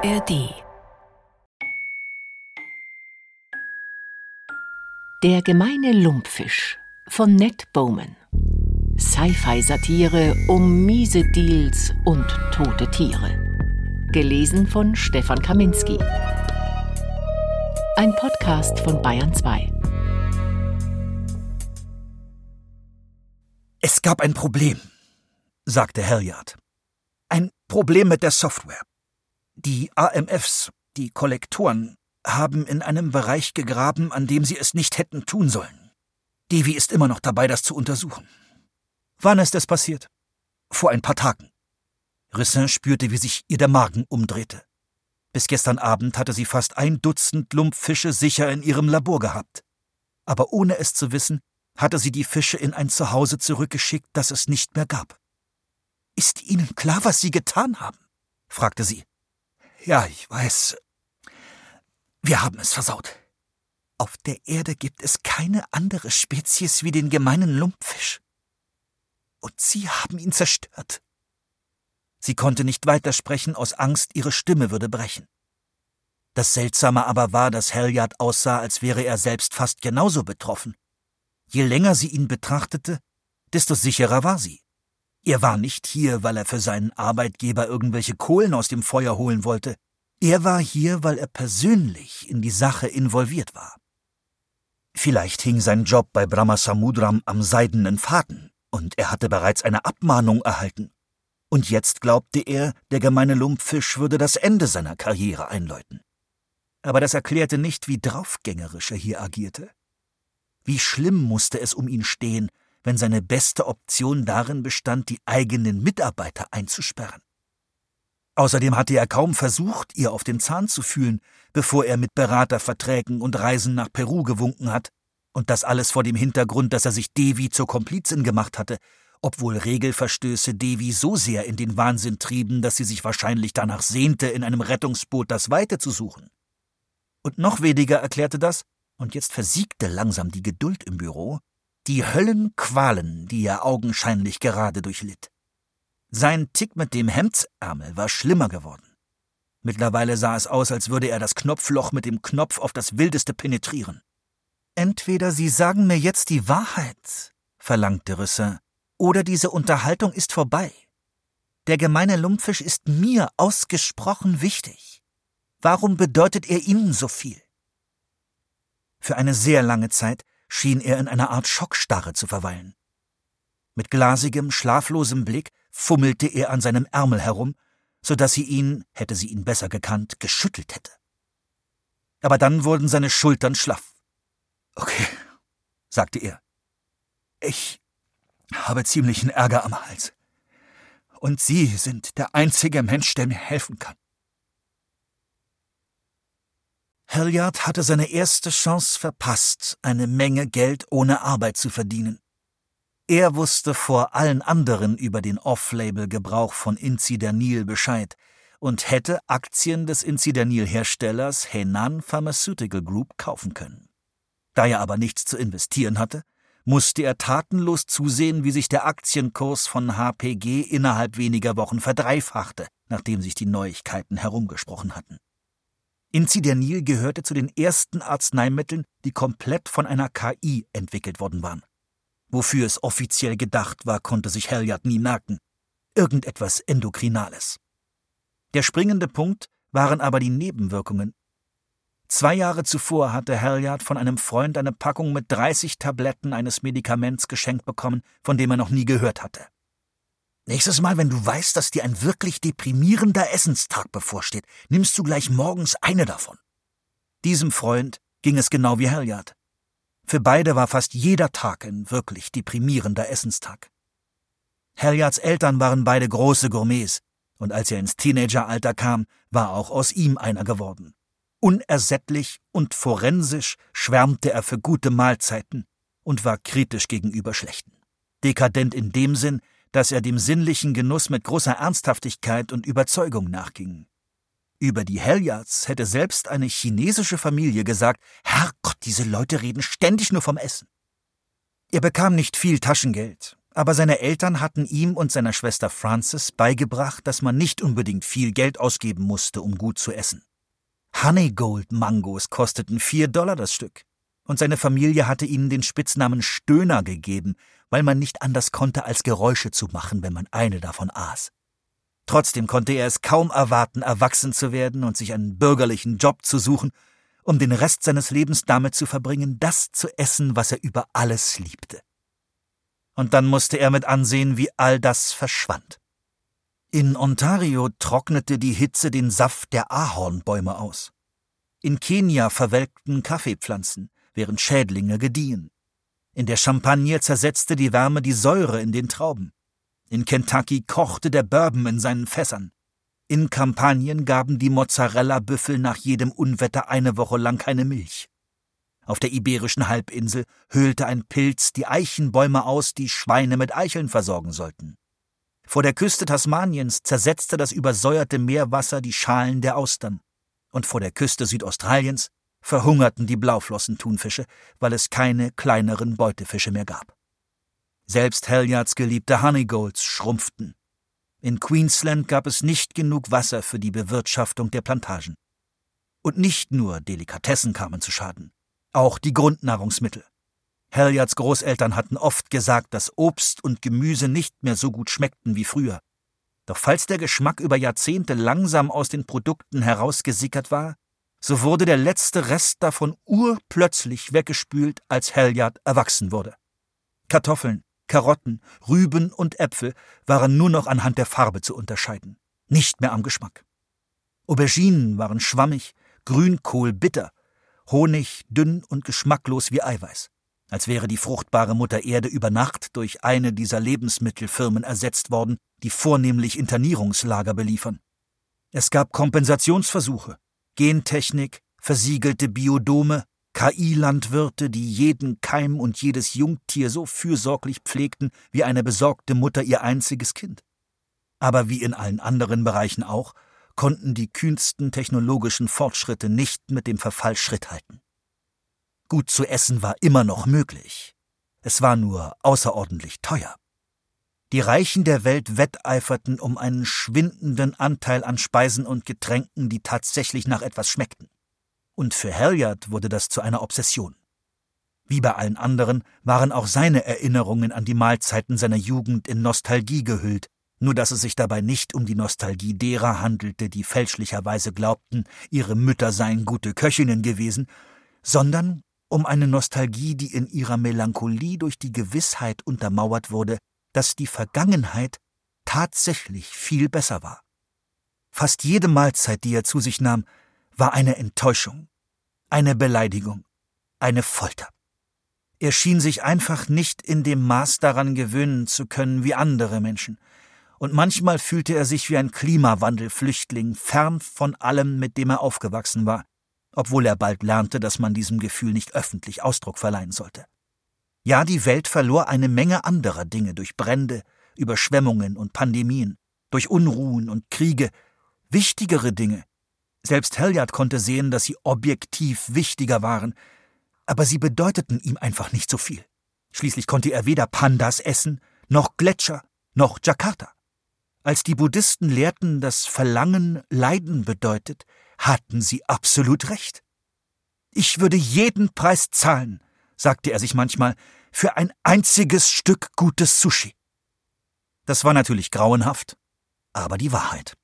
ARD Der gemeine Lumpfisch von Ned Bowman. Sci-Fi-Satire um miese Deals und tote Tiere. Gelesen von Stefan Kaminski. Ein Podcast von Bayern 2. Es gab ein Problem, sagte Halliard. Ein Problem mit der Software. Die AMFs, die Kollektoren, haben in einem Bereich gegraben, an dem sie es nicht hätten tun sollen. Devi ist immer noch dabei, das zu untersuchen. Wann ist es passiert? Vor ein paar Tagen. Rissin spürte, wie sich ihr der Magen umdrehte. Bis gestern Abend hatte sie fast ein Dutzend Lumpfische sicher in ihrem Labor gehabt. Aber ohne es zu wissen, hatte sie die Fische in ein Zuhause zurückgeschickt, das es nicht mehr gab. Ist Ihnen klar, was Sie getan haben? fragte sie. Ja, ich weiß. Wir haben es versaut. Auf der Erde gibt es keine andere Spezies wie den gemeinen Lumpfisch. Und Sie haben ihn zerstört. Sie konnte nicht weitersprechen aus Angst, ihre Stimme würde brechen. Das Seltsame aber war, dass Halliard aussah, als wäre er selbst fast genauso betroffen. Je länger sie ihn betrachtete, desto sicherer war sie. Er war nicht hier, weil er für seinen Arbeitgeber irgendwelche Kohlen aus dem Feuer holen wollte. Er war hier, weil er persönlich in die Sache involviert war. Vielleicht hing sein Job bei Brahmasamudram am seidenen Faden, und er hatte bereits eine Abmahnung erhalten. Und jetzt glaubte er, der gemeine Lumpfisch würde das Ende seiner Karriere einläuten. Aber das erklärte nicht, wie draufgängerisch er hier agierte. Wie schlimm musste es um ihn stehen, wenn seine beste Option darin bestand, die eigenen Mitarbeiter einzusperren. Außerdem hatte er kaum versucht, ihr auf den Zahn zu fühlen, bevor er mit Beraterverträgen und Reisen nach Peru gewunken hat, und das alles vor dem Hintergrund, dass er sich Devi zur Komplizin gemacht hatte, obwohl Regelverstöße Devi so sehr in den Wahnsinn trieben, dass sie sich wahrscheinlich danach sehnte, in einem Rettungsboot das Weite zu suchen. Und noch weniger erklärte das, und jetzt versiegte langsam die Geduld im Büro, die Höllenqualen, die er augenscheinlich gerade durchlitt. Sein Tick mit dem Hemdsärmel war schlimmer geworden. Mittlerweile sah es aus, als würde er das Knopfloch mit dem Knopf auf das Wildeste penetrieren. Entweder Sie sagen mir jetzt die Wahrheit, verlangte Rüsser, oder diese Unterhaltung ist vorbei. Der gemeine Lumpfisch ist mir ausgesprochen wichtig. Warum bedeutet er Ihnen so viel? Für eine sehr lange Zeit schien er in einer Art Schockstarre zu verweilen. Mit glasigem, schlaflosem Blick fummelte er an seinem Ärmel herum, so dass sie ihn, hätte sie ihn besser gekannt, geschüttelt hätte. Aber dann wurden seine Schultern schlaff. Okay, sagte er. Ich habe ziemlichen Ärger am Hals. Und Sie sind der einzige Mensch, der mir helfen kann. Halliard hatte seine erste Chance verpasst, eine Menge Geld ohne Arbeit zu verdienen. Er wusste vor allen anderen über den Off-Label-Gebrauch von Incidanil Bescheid und hätte Aktien des Incidanil-Herstellers Henan Pharmaceutical Group kaufen können. Da er aber nichts zu investieren hatte, musste er tatenlos zusehen, wie sich der Aktienkurs von HPG innerhalb weniger Wochen verdreifachte, nachdem sich die Neuigkeiten herumgesprochen hatten. Incidanil gehörte zu den ersten Arzneimitteln, die komplett von einer KI entwickelt worden waren. Wofür es offiziell gedacht war, konnte sich Halliard nie merken. Irgendetwas Endokrinales. Der springende Punkt waren aber die Nebenwirkungen. Zwei Jahre zuvor hatte Halliard von einem Freund eine Packung mit 30 Tabletten eines Medikaments geschenkt bekommen, von dem er noch nie gehört hatte. Nächstes Mal, wenn du weißt, dass dir ein wirklich deprimierender Essenstag bevorsteht, nimmst du gleich morgens eine davon. Diesem Freund ging es genau wie Halliard. Für beide war fast jeder Tag ein wirklich deprimierender Essenstag. Halliards Eltern waren beide große Gourmets, und als er ins Teenageralter kam, war auch aus ihm einer geworden. Unersättlich und forensisch schwärmte er für gute Mahlzeiten und war kritisch gegenüber schlechten. Dekadent in dem Sinn, dass er dem sinnlichen Genuss mit großer Ernsthaftigkeit und Überzeugung nachging. Über die Helliards hätte selbst eine chinesische Familie gesagt, Herrgott, diese Leute reden ständig nur vom Essen. Er bekam nicht viel Taschengeld, Aber seine Eltern hatten ihm und seiner Schwester Frances beigebracht, dass man nicht unbedingt viel Geld ausgeben musste, um gut zu essen. Honeygold-Mangos kosteten vier Dollar das Stück. Und seine Familie hatte ihnen den Spitznamen Stöhner gegeben, weil man nicht anders konnte, als Geräusche zu machen, wenn man eine davon aß. Trotzdem konnte er es kaum erwarten, erwachsen zu werden und sich einen bürgerlichen Job zu suchen, um den Rest seines Lebens damit zu verbringen, das zu essen, was er über alles liebte. Und dann musste er mit ansehen, wie all das verschwand. In Ontario trocknete die Hitze den Saft der Ahornbäume aus. In Kenia verwelkten Kaffeepflanzen, während Schädlinge gediehen. In der Champagne zersetzte die Wärme die Säure in den Trauben. In Kentucky kochte der Bourbon in seinen Fässern. In Kampanien gaben die Mozzarella-Büffel nach jedem Unwetter eine Woche lang keine Milch. Auf der iberischen Halbinsel höhlte ein Pilz die Eichenbäume aus, die Schweine mit Eicheln versorgen sollten. Vor der Küste Tasmaniens zersetzte das übersäuerte Meerwasser die Schalen der Austern. Und vor der Küste Südaustraliens verhungerten die Blauflossentunfische, weil es keine kleineren Beutefische mehr gab. Selbst Halliards geliebte Honeygolds schrumpften. In Queensland gab es nicht genug Wasser für die Bewirtschaftung der Plantagen. Und nicht nur Delikatessen kamen zu Schaden, auch die Grundnahrungsmittel. Halliards Großeltern hatten oft gesagt, dass Obst und Gemüse nicht mehr so gut schmeckten wie früher. Doch falls der Geschmack über Jahrzehnte langsam aus den Produkten herausgesickert war, so wurde der letzte Rest davon urplötzlich weggespült, als Halliard erwachsen wurde. Kartoffeln, Karotten, Rüben und Äpfel waren nur noch anhand der Farbe zu unterscheiden, nicht mehr am Geschmack. Auberginen waren schwammig, Grünkohl bitter, Honig dünn und geschmacklos wie Eiweiß, als wäre die fruchtbare Mutter Erde über Nacht durch eine dieser Lebensmittelfirmen ersetzt worden, die vornehmlich Internierungslager beliefern. Es gab Kompensationsversuche, Gentechnik, versiegelte Biodome, KI-Landwirte, die jeden Keim und jedes Jungtier so fürsorglich pflegten wie eine besorgte Mutter ihr einziges Kind. Aber wie in allen anderen Bereichen auch, konnten die kühnsten technologischen Fortschritte nicht mit dem Verfall Schritt halten. Gut zu essen war immer noch möglich. Es war nur außerordentlich teuer. Die Reichen der Welt wetteiferten um einen schwindenden Anteil an Speisen und Getränken, die tatsächlich nach etwas schmeckten und für Halliard wurde das zu einer Obsession. Wie bei allen anderen waren auch seine Erinnerungen an die Mahlzeiten seiner Jugend in Nostalgie gehüllt, nur dass es sich dabei nicht um die Nostalgie derer handelte, die fälschlicherweise glaubten, ihre Mütter seien gute Köchinnen gewesen, sondern um eine Nostalgie, die in ihrer Melancholie durch die Gewissheit untermauert wurde, dass die Vergangenheit tatsächlich viel besser war. Fast jede Mahlzeit, die er zu sich nahm, war eine Enttäuschung, eine Beleidigung, eine Folter. Er schien sich einfach nicht in dem Maß daran gewöhnen zu können wie andere Menschen, und manchmal fühlte er sich wie ein Klimawandelflüchtling, fern von allem, mit dem er aufgewachsen war, obwohl er bald lernte, dass man diesem Gefühl nicht öffentlich Ausdruck verleihen sollte. Ja, die Welt verlor eine Menge anderer Dinge durch Brände, Überschwemmungen und Pandemien, durch Unruhen und Kriege, wichtigere Dinge, selbst Halliard konnte sehen, dass sie objektiv wichtiger waren, aber sie bedeuteten ihm einfach nicht so viel. Schließlich konnte er weder Pandas essen, noch Gletscher, noch Jakarta. Als die Buddhisten lehrten, dass Verlangen Leiden bedeutet, hatten sie absolut recht. Ich würde jeden Preis zahlen, sagte er sich manchmal, für ein einziges Stück gutes Sushi. Das war natürlich grauenhaft, aber die Wahrheit.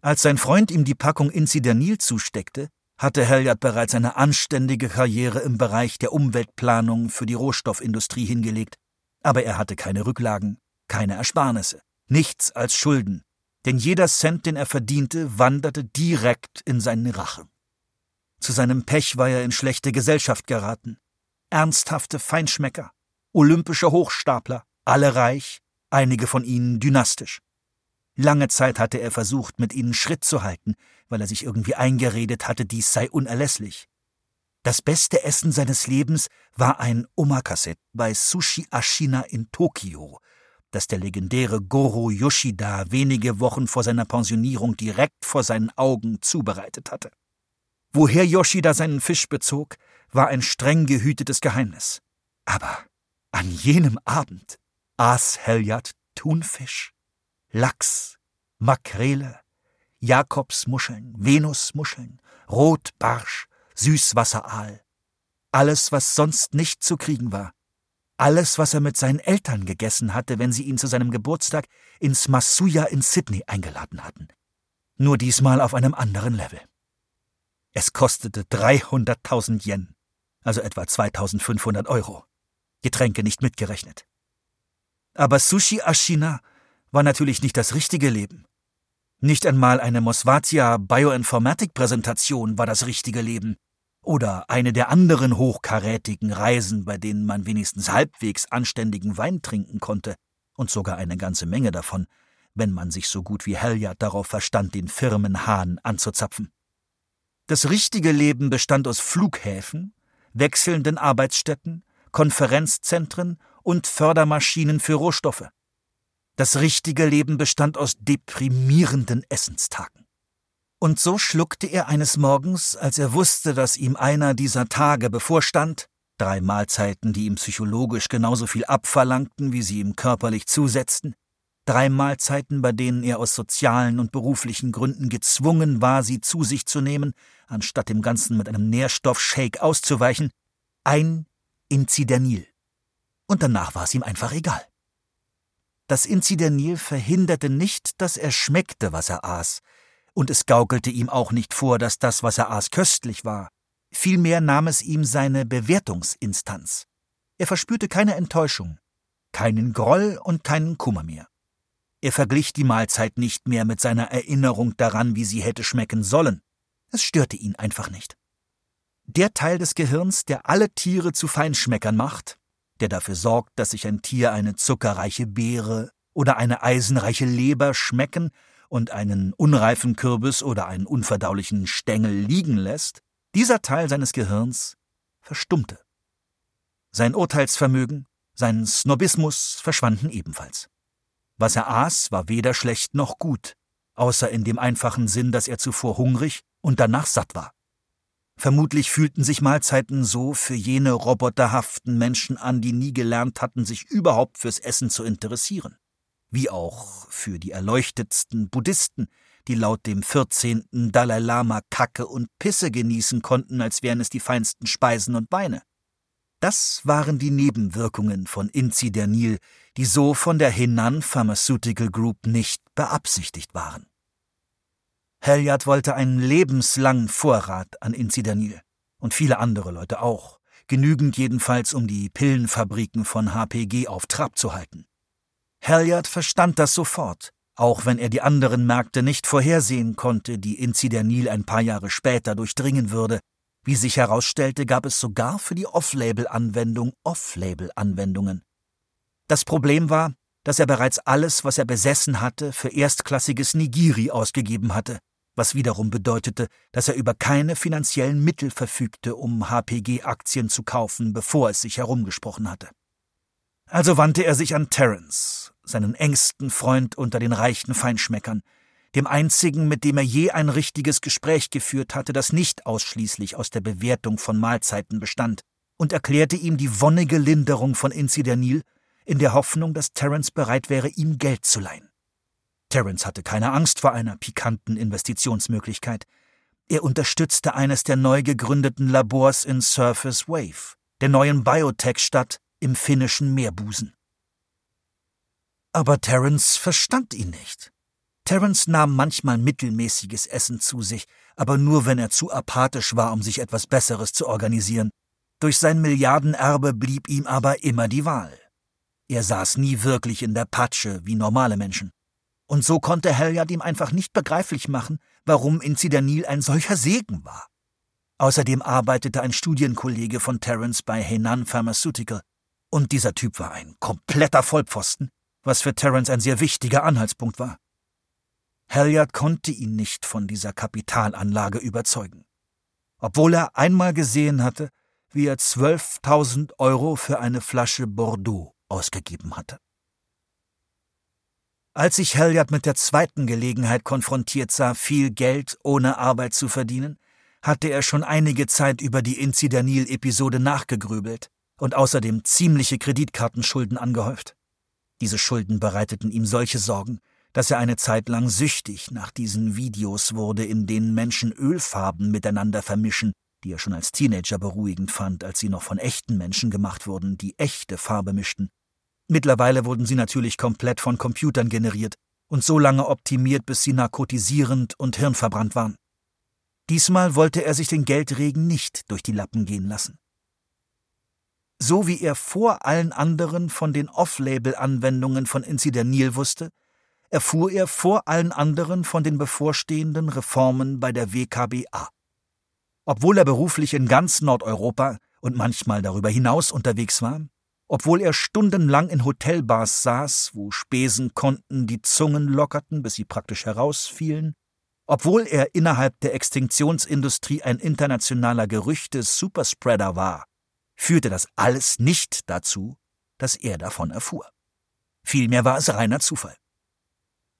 Als sein Freund ihm die Packung Incidanil zusteckte, hatte Halliard bereits eine anständige Karriere im Bereich der Umweltplanung für die Rohstoffindustrie hingelegt, aber er hatte keine Rücklagen, keine Ersparnisse, nichts als Schulden, denn jeder Cent, den er verdiente, wanderte direkt in seine Rache. Zu seinem Pech war er in schlechte Gesellschaft geraten. Ernsthafte Feinschmecker, olympische Hochstapler, alle reich, einige von ihnen dynastisch. Lange Zeit hatte er versucht, mit ihnen Schritt zu halten, weil er sich irgendwie eingeredet hatte, dies sei unerlässlich. Das beste Essen seines Lebens war ein Omakase bei Sushi Ashina in Tokio, das der legendäre Goro Yoshida wenige Wochen vor seiner Pensionierung direkt vor seinen Augen zubereitet hatte. Woher Yoshida seinen Fisch bezog, war ein streng gehütetes Geheimnis. Aber an jenem Abend aß Helyard Thunfisch, Lachs, Makrele, Jakobsmuscheln, Venusmuscheln, Rotbarsch, Süßwasseraal. Alles, was sonst nicht zu kriegen war. Alles, was er mit seinen Eltern gegessen hatte, wenn sie ihn zu seinem Geburtstag ins Masuya in Sydney eingeladen hatten. Nur diesmal auf einem anderen Level. Es kostete 300.000 Yen, also etwa 2500 Euro. Getränke nicht mitgerechnet. Aber Sushi Ashina war natürlich nicht das richtige Leben. Nicht einmal eine Mosvatia Bioinformatik Präsentation war das richtige Leben. Oder eine der anderen hochkarätigen Reisen, bei denen man wenigstens halbwegs anständigen Wein trinken konnte, und sogar eine ganze Menge davon, wenn man sich so gut wie Helyard darauf verstand, den Firmenhahn anzuzapfen. Das richtige Leben bestand aus Flughäfen, wechselnden Arbeitsstätten, Konferenzzentren und Fördermaschinen für Rohstoffe. Das richtige Leben bestand aus deprimierenden Essenstagen. Und so schluckte er eines Morgens, als er wusste, dass ihm einer dieser Tage bevorstand, drei Mahlzeiten, die ihm psychologisch genauso viel abverlangten, wie sie ihm körperlich zusetzten, drei Mahlzeiten, bei denen er aus sozialen und beruflichen Gründen gezwungen war, sie zu sich zu nehmen, anstatt dem Ganzen mit einem Nährstoffshake auszuweichen, ein Inzidenil. Und danach war es ihm einfach egal. Das Inzidenil verhinderte nicht, dass er schmeckte, was er aß, und es gaukelte ihm auch nicht vor, dass das, was er aß, köstlich war. Vielmehr nahm es ihm seine Bewertungsinstanz. Er verspürte keine Enttäuschung, keinen Groll und keinen Kummer mehr. Er verglich die Mahlzeit nicht mehr mit seiner Erinnerung daran, wie sie hätte schmecken sollen. Es störte ihn einfach nicht. Der Teil des Gehirns, der alle Tiere zu Feinschmeckern macht, der dafür sorgt, dass sich ein Tier eine zuckerreiche Beere oder eine eisenreiche Leber schmecken und einen unreifen Kürbis oder einen unverdaulichen Stängel liegen lässt, dieser Teil seines Gehirns verstummte. Sein Urteilsvermögen, sein Snobismus verschwanden ebenfalls. Was er aß, war weder schlecht noch gut, außer in dem einfachen Sinn, dass er zuvor hungrig und danach satt war. Vermutlich fühlten sich Mahlzeiten so für jene roboterhaften Menschen an, die nie gelernt hatten, sich überhaupt fürs Essen zu interessieren. Wie auch für die erleuchtetsten Buddhisten, die laut dem 14. Dalai Lama Kacke und Pisse genießen konnten, als wären es die feinsten Speisen und Weine. Das waren die Nebenwirkungen von Incidernil, die so von der Henan Pharmaceutical Group nicht beabsichtigt waren. Helyard wollte einen lebenslangen Vorrat an Incidanil. Und viele andere Leute auch. Genügend jedenfalls, um die Pillenfabriken von HPG auf Trab zu halten. Helyard verstand das sofort, auch wenn er die anderen Märkte nicht vorhersehen konnte, die Incidanil ein paar Jahre später durchdringen würde. Wie sich herausstellte, gab es sogar für die Off-Label-Anwendung Off-Label-Anwendungen. Das Problem war, dass er bereits alles, was er besessen hatte, für erstklassiges Nigiri ausgegeben hatte was wiederum bedeutete, dass er über keine finanziellen Mittel verfügte, um HPG-Aktien zu kaufen, bevor es sich herumgesprochen hatte. Also wandte er sich an Terence, seinen engsten Freund unter den reichen Feinschmeckern, dem einzigen, mit dem er je ein richtiges Gespräch geführt hatte, das nicht ausschließlich aus der Bewertung von Mahlzeiten bestand, und erklärte ihm die wonnige Linderung von Incidernil in der Hoffnung, dass Terence bereit wäre, ihm Geld zu leihen. Terence hatte keine Angst vor einer pikanten Investitionsmöglichkeit. Er unterstützte eines der neu gegründeten Labors in Surface Wave, der neuen Biotech-Stadt im finnischen Meerbusen. Aber Terence verstand ihn nicht. Terence nahm manchmal mittelmäßiges Essen zu sich, aber nur wenn er zu apathisch war, um sich etwas Besseres zu organisieren. Durch sein Milliardenerbe blieb ihm aber immer die Wahl. Er saß nie wirklich in der Patsche wie normale Menschen. Und so konnte Helyard ihm einfach nicht begreiflich machen, warum Incidanil ein solcher Segen war. Außerdem arbeitete ein Studienkollege von Terence bei Henan Pharmaceutical. Und dieser Typ war ein kompletter Vollpfosten, was für Terence ein sehr wichtiger Anhaltspunkt war. Helyard konnte ihn nicht von dieser Kapitalanlage überzeugen. Obwohl er einmal gesehen hatte, wie er 12.000 Euro für eine Flasche Bordeaux ausgegeben hatte. Als sich Helyard mit der zweiten Gelegenheit konfrontiert sah, viel Geld ohne Arbeit zu verdienen, hatte er schon einige Zeit über die Incidanil-Episode nachgegrübelt und außerdem ziemliche Kreditkartenschulden angehäuft. Diese Schulden bereiteten ihm solche Sorgen, dass er eine Zeit lang süchtig nach diesen Videos wurde, in denen Menschen Ölfarben miteinander vermischen, die er schon als Teenager beruhigend fand, als sie noch von echten Menschen gemacht wurden, die echte Farbe mischten. Mittlerweile wurden sie natürlich komplett von Computern generiert und so lange optimiert, bis sie narkotisierend und hirnverbrannt waren. Diesmal wollte er sich den Geldregen nicht durch die Lappen gehen lassen. So wie er vor allen anderen von den Off-Label-Anwendungen von Incidenil wusste, erfuhr er vor allen anderen von den bevorstehenden Reformen bei der WKBA. Obwohl er beruflich in ganz Nordeuropa und manchmal darüber hinaus unterwegs war, obwohl er stundenlang in Hotelbars saß, wo Spesenkonten die Zungen lockerten, bis sie praktisch herausfielen, obwohl er innerhalb der Extinktionsindustrie ein internationaler Gerüchte-Superspreader war, führte das alles nicht dazu, dass er davon erfuhr. Vielmehr war es reiner Zufall.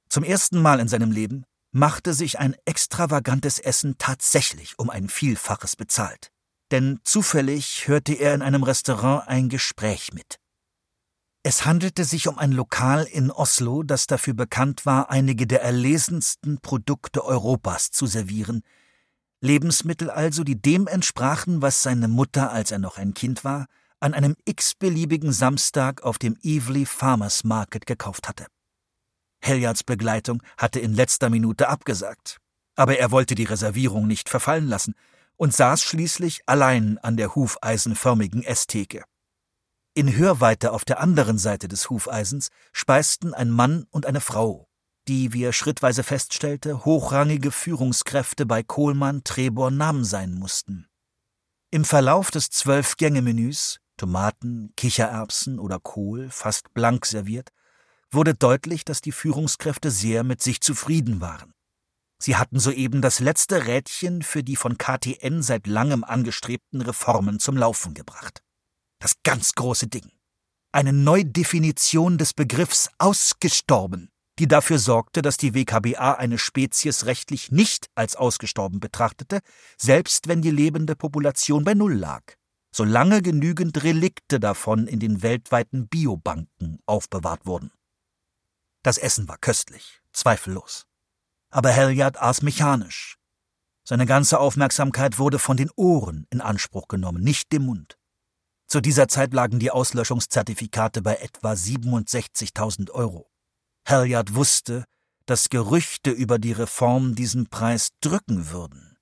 Zum ersten Mal in seinem Leben machte sich ein extravagantes Essen tatsächlich um ein Vielfaches bezahlt. Denn zufällig hörte er in einem Restaurant ein Gespräch mit. Es handelte sich um ein Lokal in Oslo, das dafür bekannt war, einige der erlesensten Produkte Europas zu servieren. Lebensmittel also, die dem entsprachen, was seine Mutter, als er noch ein Kind war, an einem x-beliebigen Samstag auf dem Evely Farmers Market gekauft hatte. Heljards Begleitung hatte in letzter Minute abgesagt. Aber er wollte die Reservierung nicht verfallen lassen und saß schließlich allein an der hufeisenförmigen Esstheke. In Hörweite auf der anderen Seite des Hufeisens speisten ein Mann und eine Frau, die, wie er schrittweise feststellte, hochrangige Führungskräfte bei Kohlmann Trebor Nam sein mussten. Im Verlauf des Zwölf-Gänge-Menüs, Tomaten, Kichererbsen oder Kohl, fast blank serviert, wurde deutlich, dass die Führungskräfte sehr mit sich zufrieden waren. Sie hatten soeben das letzte Rädchen für die von KTN seit langem angestrebten Reformen zum Laufen gebracht. Das ganz große Ding. Eine Neudefinition des Begriffs ausgestorben, die dafür sorgte, dass die WKBA eine Spezies rechtlich nicht als ausgestorben betrachtete, selbst wenn die lebende Population bei Null lag, solange genügend Relikte davon in den weltweiten Biobanken aufbewahrt wurden. Das Essen war köstlich, zweifellos. Aber Helyard aß mechanisch. Seine ganze Aufmerksamkeit wurde von den Ohren in Anspruch genommen, nicht dem Mund. Zu dieser Zeit lagen die Auslöschungszertifikate bei etwa 67.000 Euro. Helyard wusste, dass Gerüchte über die Reform diesen Preis drücken würden.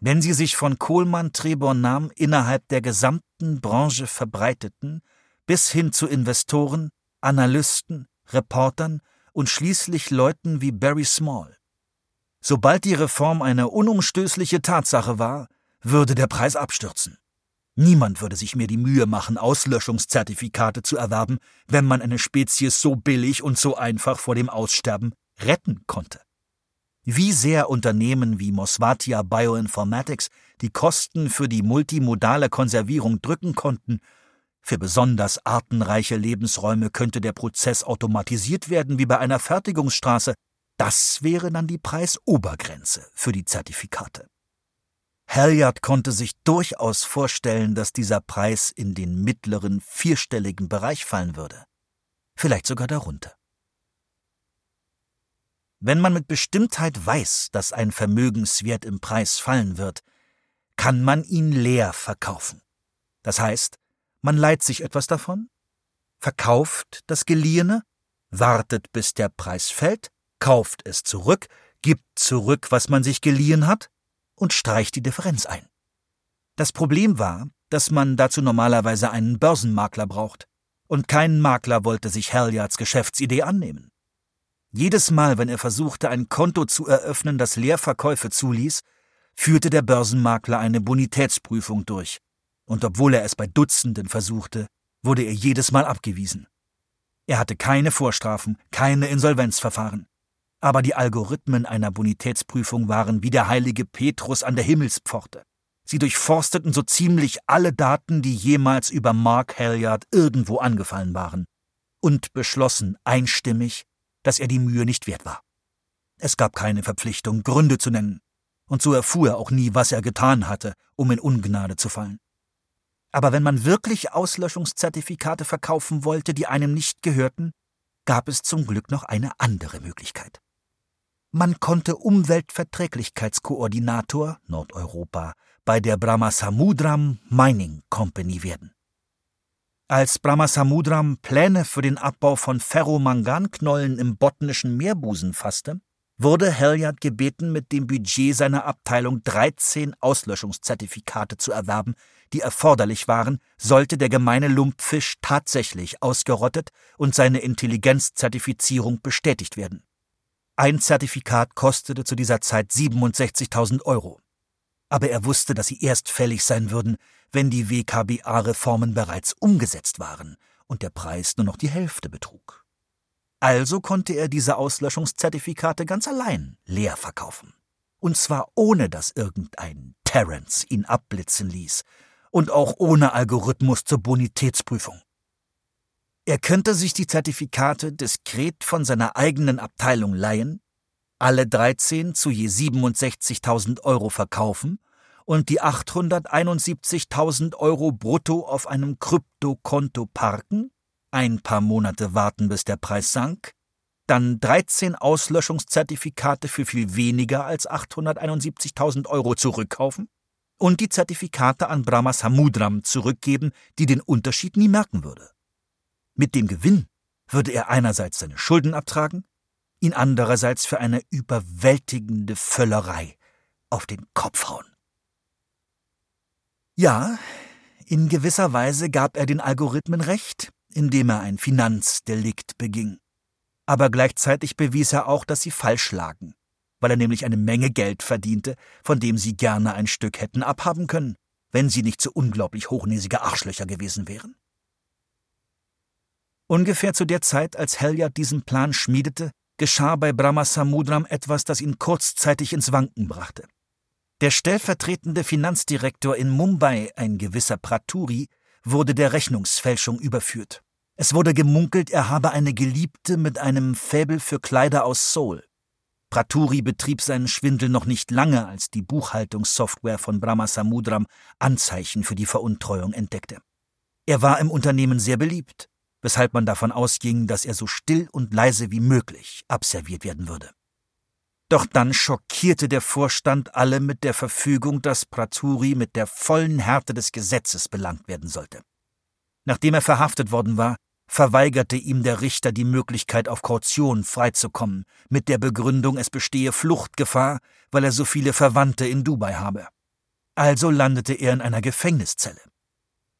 Wenn sie sich von Kohlmann Trebor nahm innerhalb der gesamten Branche verbreiteten, bis hin zu Investoren, Analysten, Reportern und schließlich Leuten wie Barry Small. Sobald die Reform eine unumstößliche Tatsache war, würde der Preis abstürzen. Niemand würde sich mehr die Mühe machen, Auslöschungszertifikate zu erwerben, wenn man eine Spezies so billig und so einfach vor dem Aussterben retten konnte. Wie sehr Unternehmen wie Mosvatia Bioinformatics die Kosten für die multimodale Konservierung drücken konnten für besonders artenreiche Lebensräume könnte der Prozess automatisiert werden wie bei einer Fertigungsstraße. Das wäre dann die Preisobergrenze für die Zertifikate. Halliard konnte sich durchaus vorstellen, dass dieser Preis in den mittleren vierstelligen Bereich fallen würde. Vielleicht sogar darunter. Wenn man mit Bestimmtheit weiß, dass ein Vermögenswert im Preis fallen wird, kann man ihn leer verkaufen. Das heißt, man leiht sich etwas davon, verkauft das Geliehene, wartet, bis der Preis fällt, kauft es zurück, gibt zurück, was man sich geliehen hat, und streicht die Differenz ein. Das Problem war, dass man dazu normalerweise einen Börsenmakler braucht, und kein Makler wollte sich Halliards Geschäftsidee annehmen. Jedes Mal, wenn er versuchte, ein Konto zu eröffnen, das Leerverkäufe zuließ, führte der Börsenmakler eine Bonitätsprüfung durch, und obwohl er es bei Dutzenden versuchte, wurde er jedes Mal abgewiesen. Er hatte keine Vorstrafen, keine Insolvenzverfahren. Aber die Algorithmen einer Bonitätsprüfung waren wie der heilige Petrus an der Himmelspforte. Sie durchforsteten so ziemlich alle Daten, die jemals über Mark Halliard irgendwo angefallen waren, und beschlossen einstimmig, dass er die Mühe nicht wert war. Es gab keine Verpflichtung, Gründe zu nennen, und so erfuhr er auch nie, was er getan hatte, um in Ungnade zu fallen. Aber wenn man wirklich Auslöschungszertifikate verkaufen wollte, die einem nicht gehörten, gab es zum Glück noch eine andere Möglichkeit. Man konnte Umweltverträglichkeitskoordinator Nordeuropa bei der Brahmasamudram Mining Company werden. Als Brahmasamudram Pläne für den Abbau von Ferromanganknollen im botnischen Meerbusen fasste, wurde Halliard gebeten, mit dem Budget seiner Abteilung 13 Auslöschungszertifikate zu erwerben, die erforderlich waren, sollte der gemeine Lumpfisch tatsächlich ausgerottet und seine Intelligenzzertifizierung bestätigt werden. Ein Zertifikat kostete zu dieser Zeit 67.000 Euro. Aber er wusste, dass sie erst fällig sein würden, wenn die WKBA-Reformen bereits umgesetzt waren und der Preis nur noch die Hälfte betrug. Also konnte er diese Auslöschungszertifikate ganz allein leer verkaufen. Und zwar ohne dass irgendein Terence ihn abblitzen ließ und auch ohne Algorithmus zur Bonitätsprüfung. Er könnte sich die Zertifikate diskret von seiner eigenen Abteilung leihen, alle 13 zu je 67.000 Euro verkaufen und die 871.000 Euro brutto auf einem Kryptokonto parken, ein paar Monate warten, bis der Preis sank, dann 13 Auslöschungszertifikate für viel weniger als 871.000 Euro zurückkaufen und die Zertifikate an Brahma Samudram zurückgeben, die den Unterschied nie merken würde. Mit dem Gewinn würde er einerseits seine Schulden abtragen, ihn andererseits für eine überwältigende Völlerei auf den Kopf hauen. Ja, in gewisser Weise gab er den Algorithmen recht, indem er ein Finanzdelikt beging. Aber gleichzeitig bewies er auch, dass sie falsch lagen, weil er nämlich eine Menge Geld verdiente, von dem sie gerne ein Stück hätten abhaben können, wenn sie nicht so unglaublich hochnäsige Arschlöcher gewesen wären. Ungefähr zu der Zeit, als Helyard diesen Plan schmiedete, geschah bei Brahma Samudram etwas, das ihn kurzzeitig ins Wanken brachte. Der stellvertretende Finanzdirektor in Mumbai, ein gewisser Praturi, wurde der Rechnungsfälschung überführt. Es wurde gemunkelt, er habe eine Geliebte mit einem Fäbel für Kleider aus Seoul. Praturi betrieb seinen Schwindel noch nicht lange, als die Buchhaltungssoftware von Brahma Samudram Anzeichen für die Veruntreuung entdeckte. Er war im Unternehmen sehr beliebt weshalb man davon ausging, dass er so still und leise wie möglich abserviert werden würde. Doch dann schockierte der Vorstand alle mit der Verfügung, dass Praturi mit der vollen Härte des Gesetzes belangt werden sollte. Nachdem er verhaftet worden war, verweigerte ihm der Richter die Möglichkeit, auf Kaution freizukommen, mit der Begründung, es bestehe Fluchtgefahr, weil er so viele Verwandte in Dubai habe. Also landete er in einer Gefängniszelle.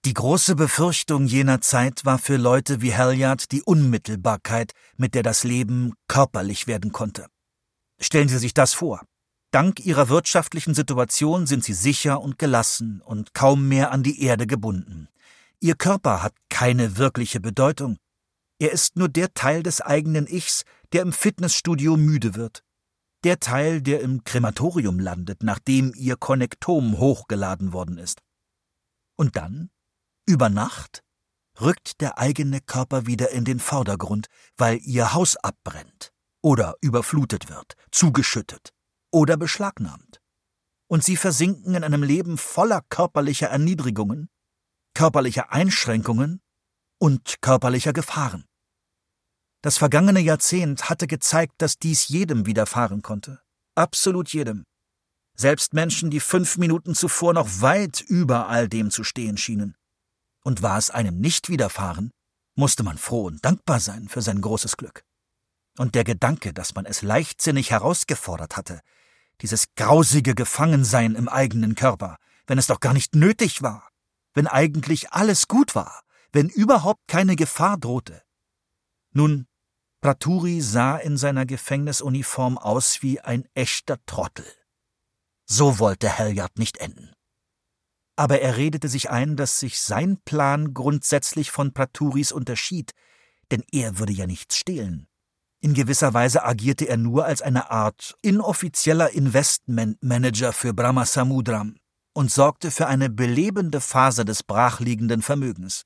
Die große Befürchtung jener Zeit war für Leute wie Halliard die Unmittelbarkeit, mit der das Leben körperlich werden konnte. Stellen Sie sich das vor. Dank ihrer wirtschaftlichen Situation sind sie sicher und gelassen und kaum mehr an die Erde gebunden. Ihr Körper hat keine wirkliche Bedeutung. Er ist nur der Teil des eigenen Ichs, der im Fitnessstudio müde wird. Der Teil, der im Krematorium landet, nachdem ihr Konnektom hochgeladen worden ist. Und dann über Nacht rückt der eigene Körper wieder in den Vordergrund, weil ihr Haus abbrennt oder überflutet wird, zugeschüttet oder beschlagnahmt. Und sie versinken in einem Leben voller körperlicher Erniedrigungen, körperlicher Einschränkungen und körperlicher Gefahren. Das vergangene Jahrzehnt hatte gezeigt, dass dies jedem widerfahren konnte. Absolut jedem. Selbst Menschen, die fünf Minuten zuvor noch weit über all dem zu stehen schienen. Und war es einem nicht widerfahren, musste man froh und dankbar sein für sein großes Glück. Und der Gedanke, dass man es leichtsinnig herausgefordert hatte, dieses grausige Gefangensein im eigenen Körper, wenn es doch gar nicht nötig war, wenn eigentlich alles gut war, wenn überhaupt keine Gefahr drohte. Nun, Praturi sah in seiner Gefängnisuniform aus wie ein echter Trottel. So wollte Halliard nicht enden aber er redete sich ein, dass sich sein Plan grundsätzlich von Praturis unterschied, denn er würde ja nichts stehlen. In gewisser Weise agierte er nur als eine Art inoffizieller Investmentmanager für Brahma Samudram und sorgte für eine belebende Phase des brachliegenden Vermögens.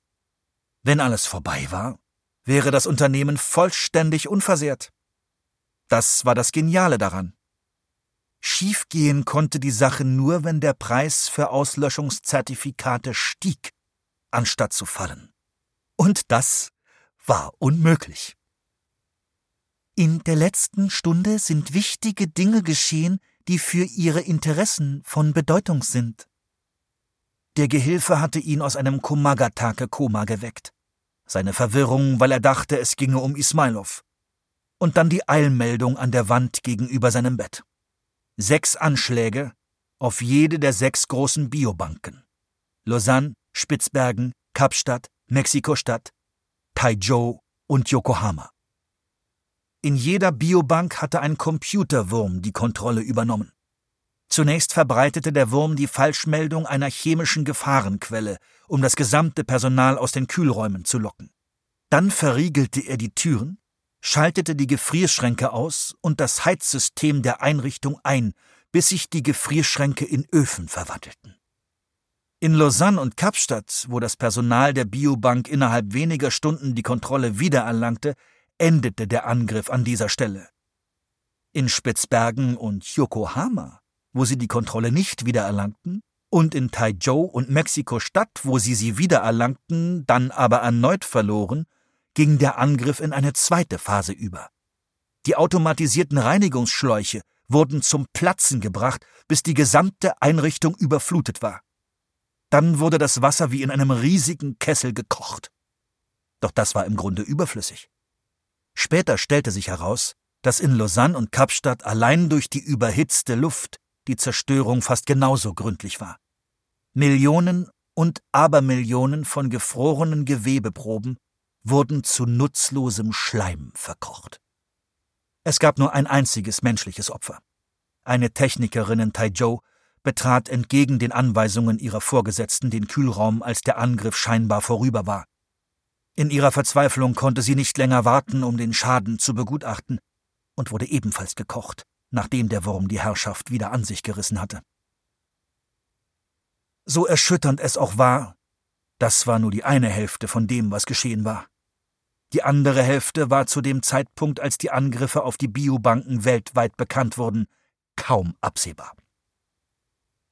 Wenn alles vorbei war, wäre das Unternehmen vollständig unversehrt. Das war das Geniale daran. Schiefgehen konnte die Sache nur, wenn der Preis für Auslöschungszertifikate stieg, anstatt zu fallen. Und das war unmöglich. In der letzten Stunde sind wichtige Dinge geschehen, die für ihre Interessen von Bedeutung sind. Der Gehilfe hatte ihn aus einem Komagatake-Koma geweckt. Seine Verwirrung, weil er dachte, es ginge um Ismailov. Und dann die Eilmeldung an der Wand gegenüber seinem Bett. Sechs Anschläge auf jede der sechs großen Biobanken. Lausanne, Spitzbergen, Kapstadt, Mexiko-Stadt, Taizhou und Yokohama. In jeder Biobank hatte ein Computerwurm die Kontrolle übernommen. Zunächst verbreitete der Wurm die Falschmeldung einer chemischen Gefahrenquelle, um das gesamte Personal aus den Kühlräumen zu locken. Dann verriegelte er die Türen, schaltete die Gefrierschränke aus und das Heizsystem der Einrichtung ein, bis sich die Gefrierschränke in Öfen verwandelten. In Lausanne und Kapstadt, wo das Personal der Biobank innerhalb weniger Stunden die Kontrolle wiedererlangte, endete der Angriff an dieser Stelle. In Spitzbergen und Yokohama wo sie die Kontrolle nicht wiedererlangten, und in Taizhou und Mexiko-Stadt, wo sie sie wiedererlangten, dann aber erneut verloren, ging der Angriff in eine zweite Phase über. Die automatisierten Reinigungsschläuche wurden zum Platzen gebracht, bis die gesamte Einrichtung überflutet war. Dann wurde das Wasser wie in einem riesigen Kessel gekocht. Doch das war im Grunde überflüssig. Später stellte sich heraus, dass in Lausanne und Kapstadt allein durch die überhitzte Luft die Zerstörung fast genauso gründlich war. Millionen und Abermillionen von gefrorenen Gewebeproben wurden zu nutzlosem Schleim verkocht. Es gab nur ein einziges menschliches Opfer. Eine Technikerin in Taizhou betrat entgegen den Anweisungen ihrer Vorgesetzten den Kühlraum, als der Angriff scheinbar vorüber war. In ihrer Verzweiflung konnte sie nicht länger warten, um den Schaden zu begutachten, und wurde ebenfalls gekocht nachdem der Wurm die Herrschaft wieder an sich gerissen hatte. So erschütternd es auch war, das war nur die eine Hälfte von dem, was geschehen war. Die andere Hälfte war zu dem Zeitpunkt, als die Angriffe auf die Biobanken weltweit bekannt wurden, kaum absehbar.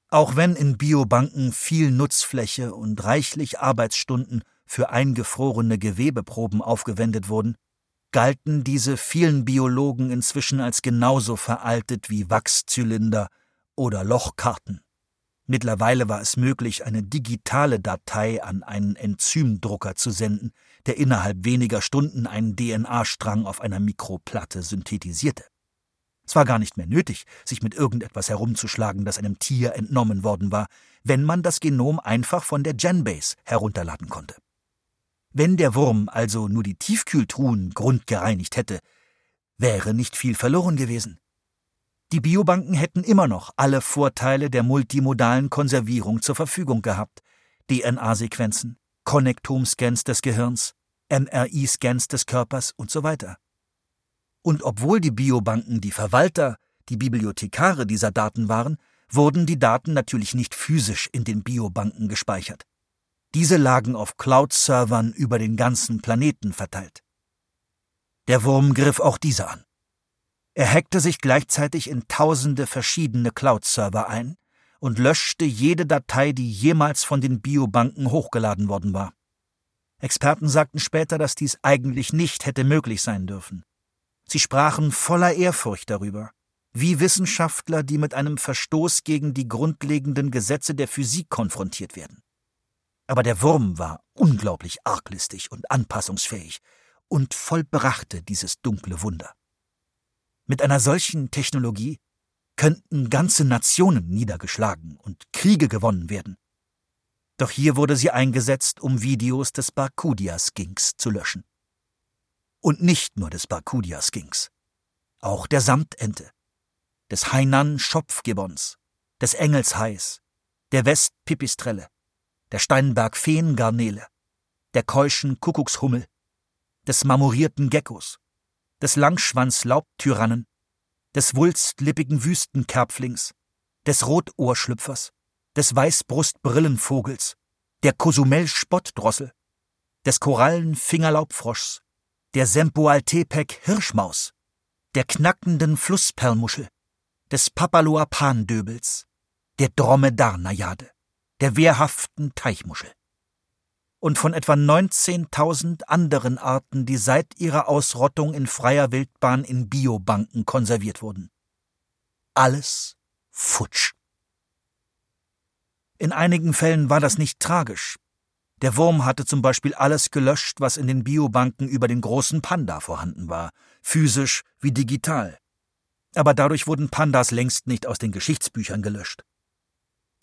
Auch wenn in Biobanken viel Nutzfläche und reichlich Arbeitsstunden für eingefrorene Gewebeproben aufgewendet wurden, galten diese vielen Biologen inzwischen als genauso veraltet wie Wachszylinder oder Lochkarten. Mittlerweile war es möglich, eine digitale Datei an einen Enzymdrucker zu senden, der innerhalb weniger Stunden einen DNA-Strang auf einer Mikroplatte synthetisierte. Es war gar nicht mehr nötig, sich mit irgendetwas herumzuschlagen, das einem Tier entnommen worden war, wenn man das Genom einfach von der Genbase herunterladen konnte. Wenn der Wurm also nur die Tiefkühltruhen grundgereinigt hätte, wäre nicht viel verloren gewesen. Die Biobanken hätten immer noch alle Vorteile der multimodalen Konservierung zur Verfügung gehabt. DNA-Sequenzen, Konnektomscans des Gehirns, MRI-Scans des Körpers und so weiter. Und obwohl die Biobanken die Verwalter, die Bibliothekare dieser Daten waren, wurden die Daten natürlich nicht physisch in den Biobanken gespeichert. Diese lagen auf Cloud-Servern über den ganzen Planeten verteilt. Der Wurm griff auch diese an. Er hackte sich gleichzeitig in tausende verschiedene Cloud-Server ein und löschte jede Datei, die jemals von den Biobanken hochgeladen worden war. Experten sagten später, dass dies eigentlich nicht hätte möglich sein dürfen. Sie sprachen voller Ehrfurcht darüber, wie Wissenschaftler, die mit einem Verstoß gegen die grundlegenden Gesetze der Physik konfrontiert werden. Aber der Wurm war unglaublich arglistig und anpassungsfähig und vollbrachte dieses dunkle Wunder. Mit einer solchen Technologie könnten ganze Nationen niedergeschlagen und Kriege gewonnen werden. Doch hier wurde sie eingesetzt, um Videos des Barkudia-Skinks zu löschen. Und nicht nur des Barkudia-Skinks, auch der Samtente, des Hainan-Schopfgibbons, des Engelshais, der Westpipistrelle, der Steinberg-Feengarnele, der keuschen Kuckuckshummel, des marmorierten Geckos, des Langschwanz-Laubtyrannen, des wulstlippigen Wüstenkerpflings, des Rotohrschlüpfers, des Weißbrustbrillenvogels, der Kosumel-Spottdrossel, des Korallen-Fingerlaubfroschs, der Sempoaltepec-Hirschmaus, der knackenden Flussperlmuschel, des Papaloapan-Döbels, der Dromedarnajade der wehrhaften Teichmuschel. und von etwa 19.000 anderen Arten, die seit ihrer Ausrottung in freier Wildbahn in Biobanken konserviert wurden. Alles futsch. In einigen Fällen war das nicht tragisch. Der Wurm hatte zum Beispiel alles gelöscht, was in den Biobanken über den großen Panda vorhanden war, physisch wie digital. Aber dadurch wurden Pandas längst nicht aus den Geschichtsbüchern gelöscht.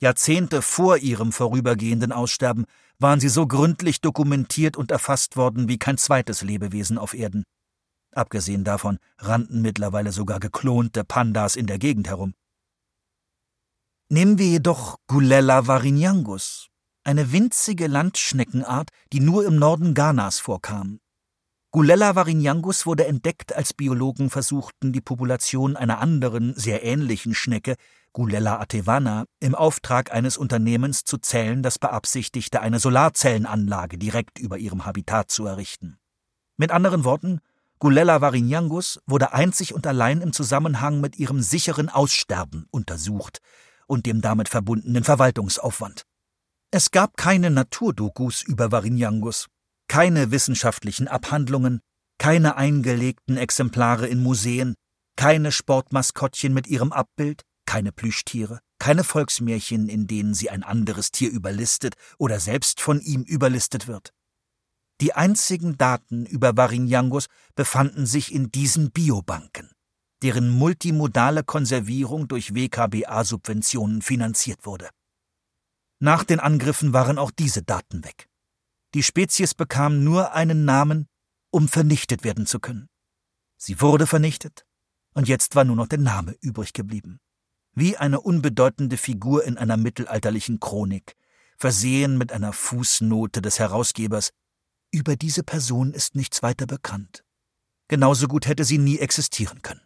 Jahrzehnte vor ihrem vorübergehenden Aussterben waren sie so gründlich dokumentiert und erfasst worden wie kein zweites Lebewesen auf Erden. Abgesehen davon rannten mittlerweile sogar geklonte Pandas in der Gegend herum. Nehmen wir jedoch Gulella varinyangus, eine winzige Landschneckenart, die nur im Norden Ghanas vorkam. Gulella varinyangus wurde entdeckt, als Biologen versuchten, die Population einer anderen, sehr ähnlichen Schnecke, Gulella atevana, im Auftrag eines Unternehmens zu zählen, das beabsichtigte, eine Solarzellenanlage direkt über ihrem Habitat zu errichten. Mit anderen Worten, Gulella varinyangus wurde einzig und allein im Zusammenhang mit ihrem sicheren Aussterben untersucht und dem damit verbundenen Verwaltungsaufwand. Es gab keine Naturdokus über Varinyangus, keine wissenschaftlichen Abhandlungen, keine eingelegten Exemplare in Museen, keine Sportmaskottchen mit ihrem Abbild, keine Plüschtiere, keine Volksmärchen, in denen sie ein anderes Tier überlistet oder selbst von ihm überlistet wird. Die einzigen Daten über Varinyangus befanden sich in diesen Biobanken, deren multimodale Konservierung durch WKBA-Subventionen finanziert wurde. Nach den Angriffen waren auch diese Daten weg. Die Spezies bekam nur einen Namen, um vernichtet werden zu können. Sie wurde vernichtet, und jetzt war nur noch der Name übrig geblieben. Wie eine unbedeutende Figur in einer mittelalterlichen Chronik, versehen mit einer Fußnote des Herausgebers. Über diese Person ist nichts weiter bekannt. Genauso gut hätte sie nie existieren können.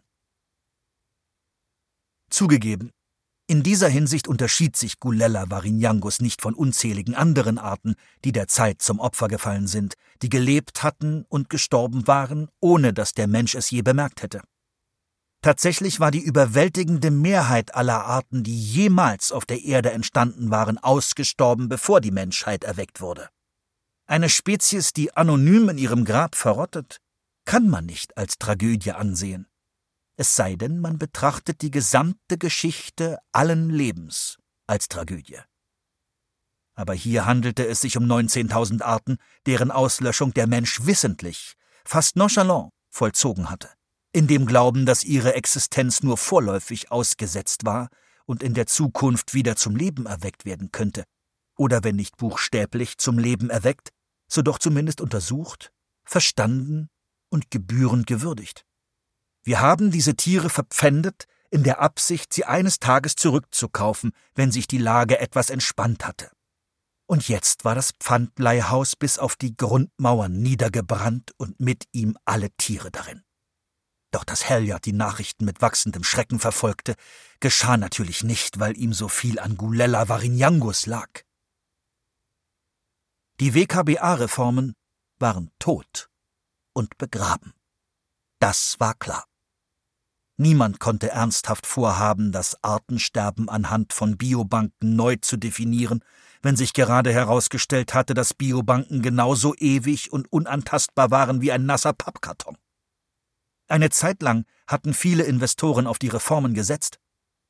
Zugegeben, in dieser Hinsicht unterschied sich Gulella varinyangus nicht von unzähligen anderen Arten, die der Zeit zum Opfer gefallen sind, die gelebt hatten und gestorben waren, ohne dass der Mensch es je bemerkt hätte. Tatsächlich war die überwältigende Mehrheit aller Arten, die jemals auf der Erde entstanden waren, ausgestorben, bevor die Menschheit erweckt wurde. Eine Spezies, die anonym in ihrem Grab verrottet, kann man nicht als Tragödie ansehen es sei denn, man betrachtet die gesamte Geschichte allen Lebens als Tragödie. Aber hier handelte es sich um 19.000 Arten, deren Auslöschung der Mensch wissentlich, fast nonchalant, vollzogen hatte, in dem Glauben, dass ihre Existenz nur vorläufig ausgesetzt war und in der Zukunft wieder zum Leben erweckt werden könnte, oder wenn nicht buchstäblich zum Leben erweckt, so doch zumindest untersucht, verstanden und gebührend gewürdigt. Wir haben diese Tiere verpfändet, in der Absicht, sie eines Tages zurückzukaufen, wenn sich die Lage etwas entspannt hatte. Und jetzt war das Pfandleihhaus bis auf die Grundmauern niedergebrannt und mit ihm alle Tiere darin. Doch dass Halliard die Nachrichten mit wachsendem Schrecken verfolgte, geschah natürlich nicht, weil ihm so viel an Gulella Varinyangus lag. Die WKBA-Reformen waren tot und begraben. Das war klar. Niemand konnte ernsthaft vorhaben, das Artensterben anhand von Biobanken neu zu definieren, wenn sich gerade herausgestellt hatte, dass Biobanken genauso ewig und unantastbar waren wie ein nasser Pappkarton. Eine Zeit lang hatten viele Investoren auf die Reformen gesetzt,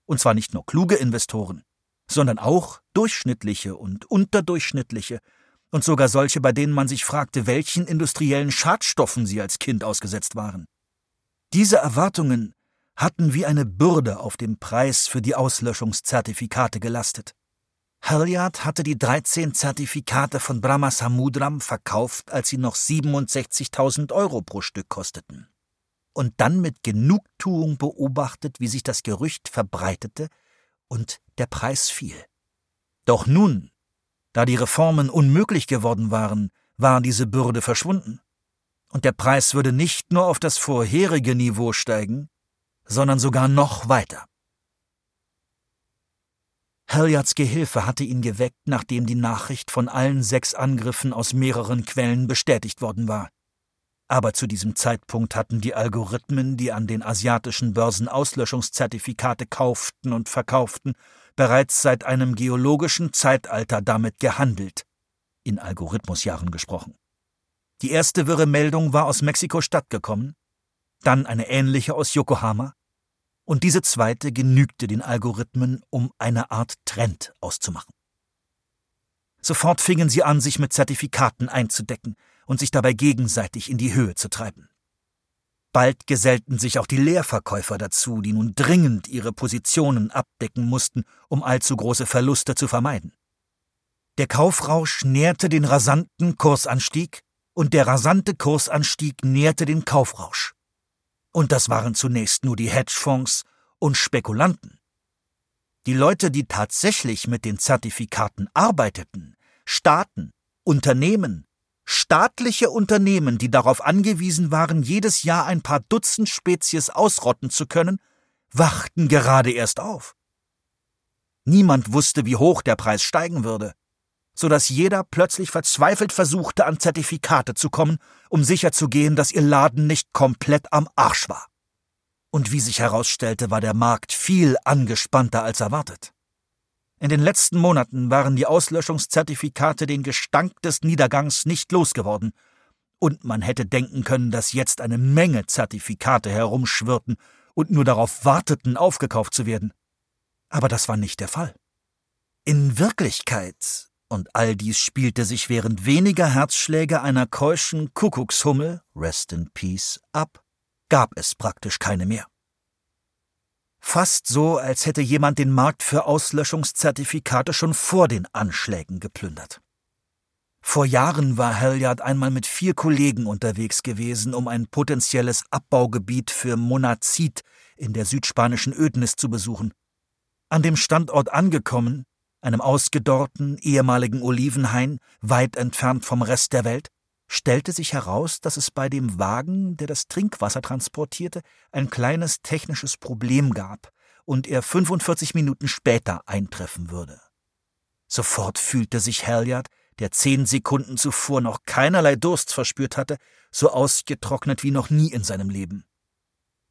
und zwar nicht nur kluge Investoren, sondern auch durchschnittliche und unterdurchschnittliche und sogar solche, bei denen man sich fragte, welchen industriellen Schadstoffen sie als Kind ausgesetzt waren. Diese Erwartungen hatten wie eine Bürde auf dem Preis für die Auslöschungszertifikate gelastet. Halliard hatte die 13 Zertifikate von Brahma Samudram verkauft, als sie noch 67.000 Euro pro Stück kosteten. Und dann mit Genugtuung beobachtet, wie sich das Gerücht verbreitete und der Preis fiel. Doch nun, da die Reformen unmöglich geworden waren, war diese Bürde verschwunden. Und der Preis würde nicht nur auf das vorherige Niveau steigen, sondern sogar noch weiter. Halliards Gehilfe hatte ihn geweckt, nachdem die Nachricht von allen sechs Angriffen aus mehreren Quellen bestätigt worden war. Aber zu diesem Zeitpunkt hatten die Algorithmen, die an den asiatischen Börsen Auslöschungszertifikate kauften und verkauften, bereits seit einem geologischen Zeitalter damit gehandelt. in Algorithmusjahren gesprochen. Die erste wirre Meldung war aus Mexiko-Stadt gekommen, dann eine ähnliche aus Yokohama, und diese zweite genügte den Algorithmen, um eine Art Trend auszumachen. Sofort fingen sie an, sich mit Zertifikaten einzudecken und sich dabei gegenseitig in die Höhe zu treiben. Bald gesellten sich auch die Leerverkäufer dazu, die nun dringend ihre Positionen abdecken mussten, um allzu große Verluste zu vermeiden. Der Kaufrausch nährte den rasanten Kursanstieg und der rasante Kursanstieg nährte den Kaufrausch. Und das waren zunächst nur die Hedgefonds und Spekulanten. Die Leute, die tatsächlich mit den Zertifikaten arbeiteten, Staaten, Unternehmen, staatliche Unternehmen, die darauf angewiesen waren, jedes Jahr ein paar Dutzend Spezies ausrotten zu können, wachten gerade erst auf. Niemand wusste, wie hoch der Preis steigen würde so dass jeder plötzlich verzweifelt versuchte, an Zertifikate zu kommen, um sicherzugehen, dass ihr Laden nicht komplett am Arsch war. Und wie sich herausstellte, war der Markt viel angespannter als erwartet. In den letzten Monaten waren die Auslöschungszertifikate den Gestank des Niedergangs nicht losgeworden, und man hätte denken können, dass jetzt eine Menge Zertifikate herumschwirrten und nur darauf warteten, aufgekauft zu werden. Aber das war nicht der Fall. In Wirklichkeit und all dies spielte sich während weniger Herzschläge einer keuschen Kuckuckshummel, Rest in Peace, ab, gab es praktisch keine mehr. Fast so, als hätte jemand den Markt für Auslöschungszertifikate schon vor den Anschlägen geplündert. Vor Jahren war Halliard einmal mit vier Kollegen unterwegs gewesen, um ein potenzielles Abbaugebiet für Monazit in der südspanischen Ödnis zu besuchen. An dem Standort angekommen, einem ausgedorrten ehemaligen Olivenhain, weit entfernt vom Rest der Welt, stellte sich heraus, dass es bei dem Wagen, der das Trinkwasser transportierte, ein kleines technisches Problem gab und er 45 Minuten später eintreffen würde. Sofort fühlte sich Halliard, der zehn Sekunden zuvor noch keinerlei Durst verspürt hatte, so ausgetrocknet wie noch nie in seinem Leben.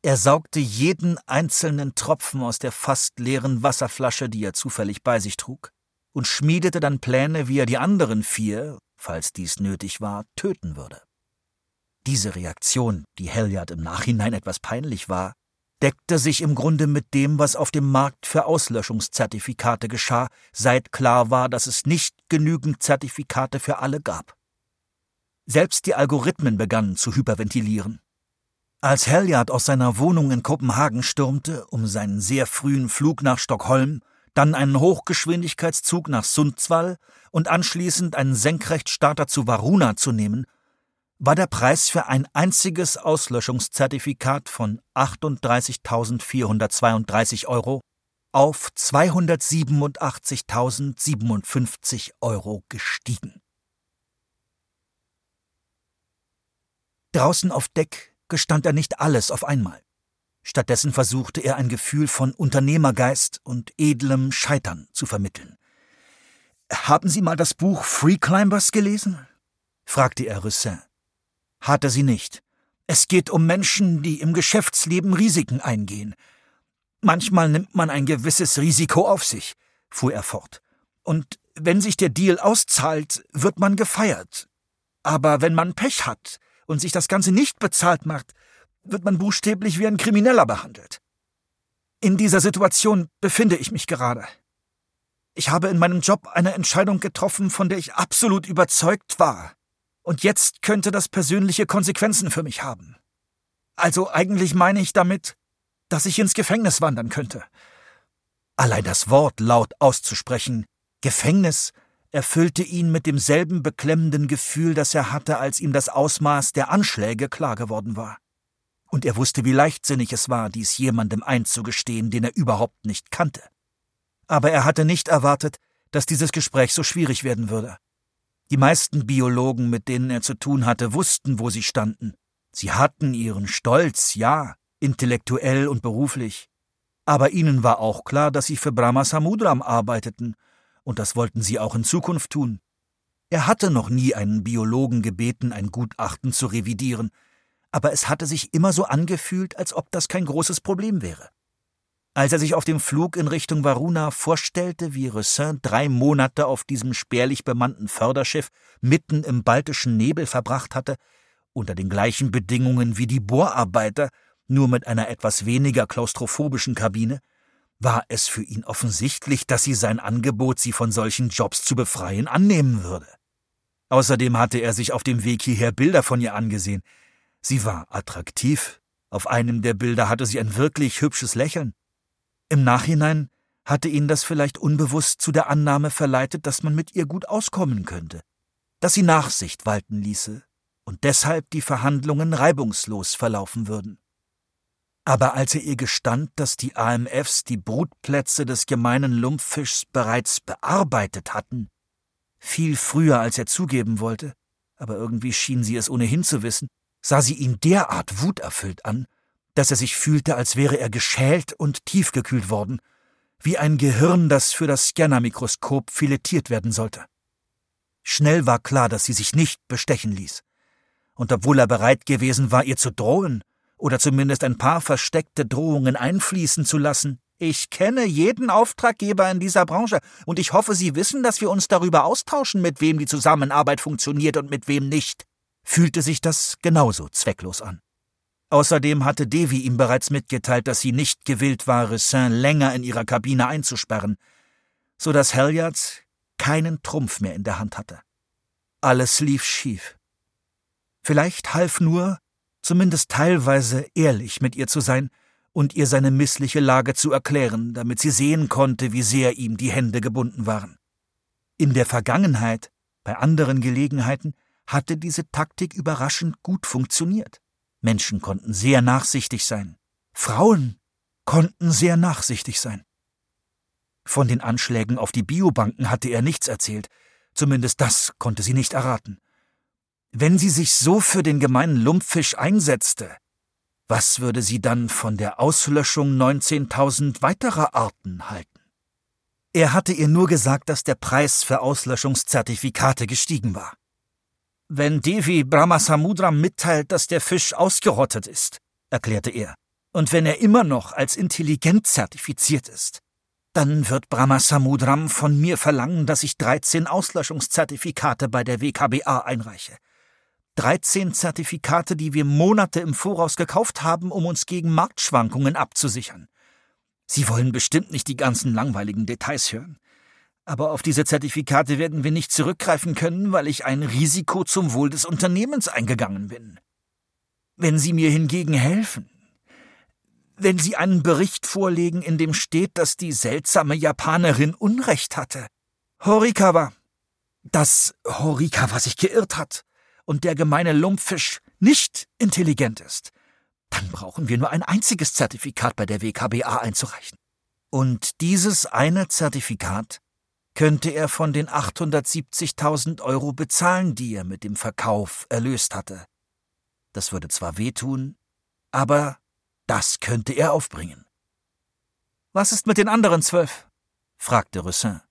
Er saugte jeden einzelnen Tropfen aus der fast leeren Wasserflasche, die er zufällig bei sich trug, und schmiedete dann Pläne, wie er die anderen vier, falls dies nötig war, töten würde. Diese Reaktion, die Halliard im Nachhinein etwas peinlich war, deckte sich im Grunde mit dem, was auf dem Markt für Auslöschungszertifikate geschah, seit klar war, dass es nicht genügend Zertifikate für alle gab. Selbst die Algorithmen begannen zu hyperventilieren. Als Halliard aus seiner Wohnung in Kopenhagen stürmte, um seinen sehr frühen Flug nach Stockholm, dann einen Hochgeschwindigkeitszug nach Sundsvall und anschließend einen Senkrechtstarter zu Varuna zu nehmen, war der Preis für ein einziges Auslöschungszertifikat von 38.432 Euro auf 287.057 Euro gestiegen. Draußen auf Deck gestand er nicht alles auf einmal. Stattdessen versuchte er ein Gefühl von Unternehmergeist und edlem Scheitern zu vermitteln. Haben Sie mal das Buch Free Climbers gelesen? fragte er Russin. Hatte sie nicht. Es geht um Menschen, die im Geschäftsleben Risiken eingehen. Manchmal nimmt man ein gewisses Risiko auf sich, fuhr er fort. Und wenn sich der Deal auszahlt, wird man gefeiert. Aber wenn man Pech hat, und sich das Ganze nicht bezahlt macht, wird man buchstäblich wie ein Krimineller behandelt. In dieser Situation befinde ich mich gerade. Ich habe in meinem Job eine Entscheidung getroffen, von der ich absolut überzeugt war. Und jetzt könnte das persönliche Konsequenzen für mich haben. Also eigentlich meine ich damit, dass ich ins Gefängnis wandern könnte. Allein das Wort laut auszusprechen, Gefängnis, erfüllte ihn mit demselben beklemmenden Gefühl, das er hatte, als ihm das Ausmaß der Anschläge klar geworden war. Und er wusste, wie leichtsinnig es war, dies jemandem einzugestehen, den er überhaupt nicht kannte. Aber er hatte nicht erwartet, dass dieses Gespräch so schwierig werden würde. Die meisten Biologen, mit denen er zu tun hatte, wussten, wo sie standen. Sie hatten ihren Stolz, ja, intellektuell und beruflich. Aber ihnen war auch klar, dass sie für Brahma Samudram arbeiteten und das wollten sie auch in Zukunft tun. Er hatte noch nie einen Biologen gebeten, ein Gutachten zu revidieren, aber es hatte sich immer so angefühlt, als ob das kein großes Problem wäre. Als er sich auf dem Flug in Richtung Varuna vorstellte, wie Ressin drei Monate auf diesem spärlich bemannten Förderschiff mitten im baltischen Nebel verbracht hatte, unter den gleichen Bedingungen wie die Bohrarbeiter, nur mit einer etwas weniger klaustrophobischen Kabine, war es für ihn offensichtlich, dass sie sein Angebot, sie von solchen Jobs zu befreien, annehmen würde. Außerdem hatte er sich auf dem Weg hierher Bilder von ihr angesehen. Sie war attraktiv. Auf einem der Bilder hatte sie ein wirklich hübsches Lächeln. Im Nachhinein hatte ihn das vielleicht unbewusst zu der Annahme verleitet, dass man mit ihr gut auskommen könnte, dass sie Nachsicht walten ließe und deshalb die Verhandlungen reibungslos verlaufen würden. Aber als er ihr gestand, dass die AMFs die Brutplätze des gemeinen Lumpffischs bereits bearbeitet hatten, viel früher als er zugeben wollte, aber irgendwie schien sie es ohnehin zu wissen, sah sie ihn derart wuterfüllt an, dass er sich fühlte, als wäre er geschält und tiefgekühlt worden, wie ein Gehirn, das für das Scannermikroskop filetiert werden sollte. Schnell war klar, dass sie sich nicht bestechen ließ. Und obwohl er bereit gewesen war, ihr zu drohen, oder zumindest ein paar versteckte Drohungen einfließen zu lassen. Ich kenne jeden Auftraggeber in dieser Branche, und ich hoffe, Sie wissen, dass wir uns darüber austauschen, mit wem die Zusammenarbeit funktioniert und mit wem nicht. Fühlte sich das genauso zwecklos an. Außerdem hatte Devi ihm bereits mitgeteilt, dass sie nicht gewillt war, Ressin länger in ihrer Kabine einzusperren, so dass Halliard keinen Trumpf mehr in der Hand hatte. Alles lief schief. Vielleicht half nur, zumindest teilweise ehrlich mit ihr zu sein und ihr seine missliche Lage zu erklären, damit sie sehen konnte, wie sehr ihm die Hände gebunden waren. In der Vergangenheit, bei anderen Gelegenheiten, hatte diese Taktik überraschend gut funktioniert. Menschen konnten sehr nachsichtig sein. Frauen konnten sehr nachsichtig sein. Von den Anschlägen auf die Biobanken hatte er nichts erzählt, zumindest das konnte sie nicht erraten. Wenn sie sich so für den gemeinen Lumpfisch einsetzte, was würde sie dann von der Auslöschung 19.000 weiterer Arten halten? Er hatte ihr nur gesagt, dass der Preis für Auslöschungszertifikate gestiegen war. Wenn Devi Brahmasamudram mitteilt, dass der Fisch ausgerottet ist, erklärte er, und wenn er immer noch als intelligent zertifiziert ist, dann wird Brahmasamudram von mir verlangen, dass ich 13 Auslöschungszertifikate bei der WKBA einreiche. 13 Zertifikate, die wir Monate im Voraus gekauft haben, um uns gegen Marktschwankungen abzusichern. Sie wollen bestimmt nicht die ganzen langweiligen Details hören. Aber auf diese Zertifikate werden wir nicht zurückgreifen können, weil ich ein Risiko zum Wohl des Unternehmens eingegangen bin. Wenn Sie mir hingegen helfen, wenn Sie einen Bericht vorlegen, in dem steht, dass die seltsame Japanerin Unrecht hatte, Horikawa, dass Horikawa sich geirrt hat, und der gemeine Lumpfisch nicht intelligent ist, dann brauchen wir nur ein einziges Zertifikat bei der WKBA einzureichen. Und dieses eine Zertifikat könnte er von den 870.000 Euro bezahlen, die er mit dem Verkauf erlöst hatte. Das würde zwar wehtun, aber das könnte er aufbringen. Was ist mit den anderen zwölf? fragte Russin.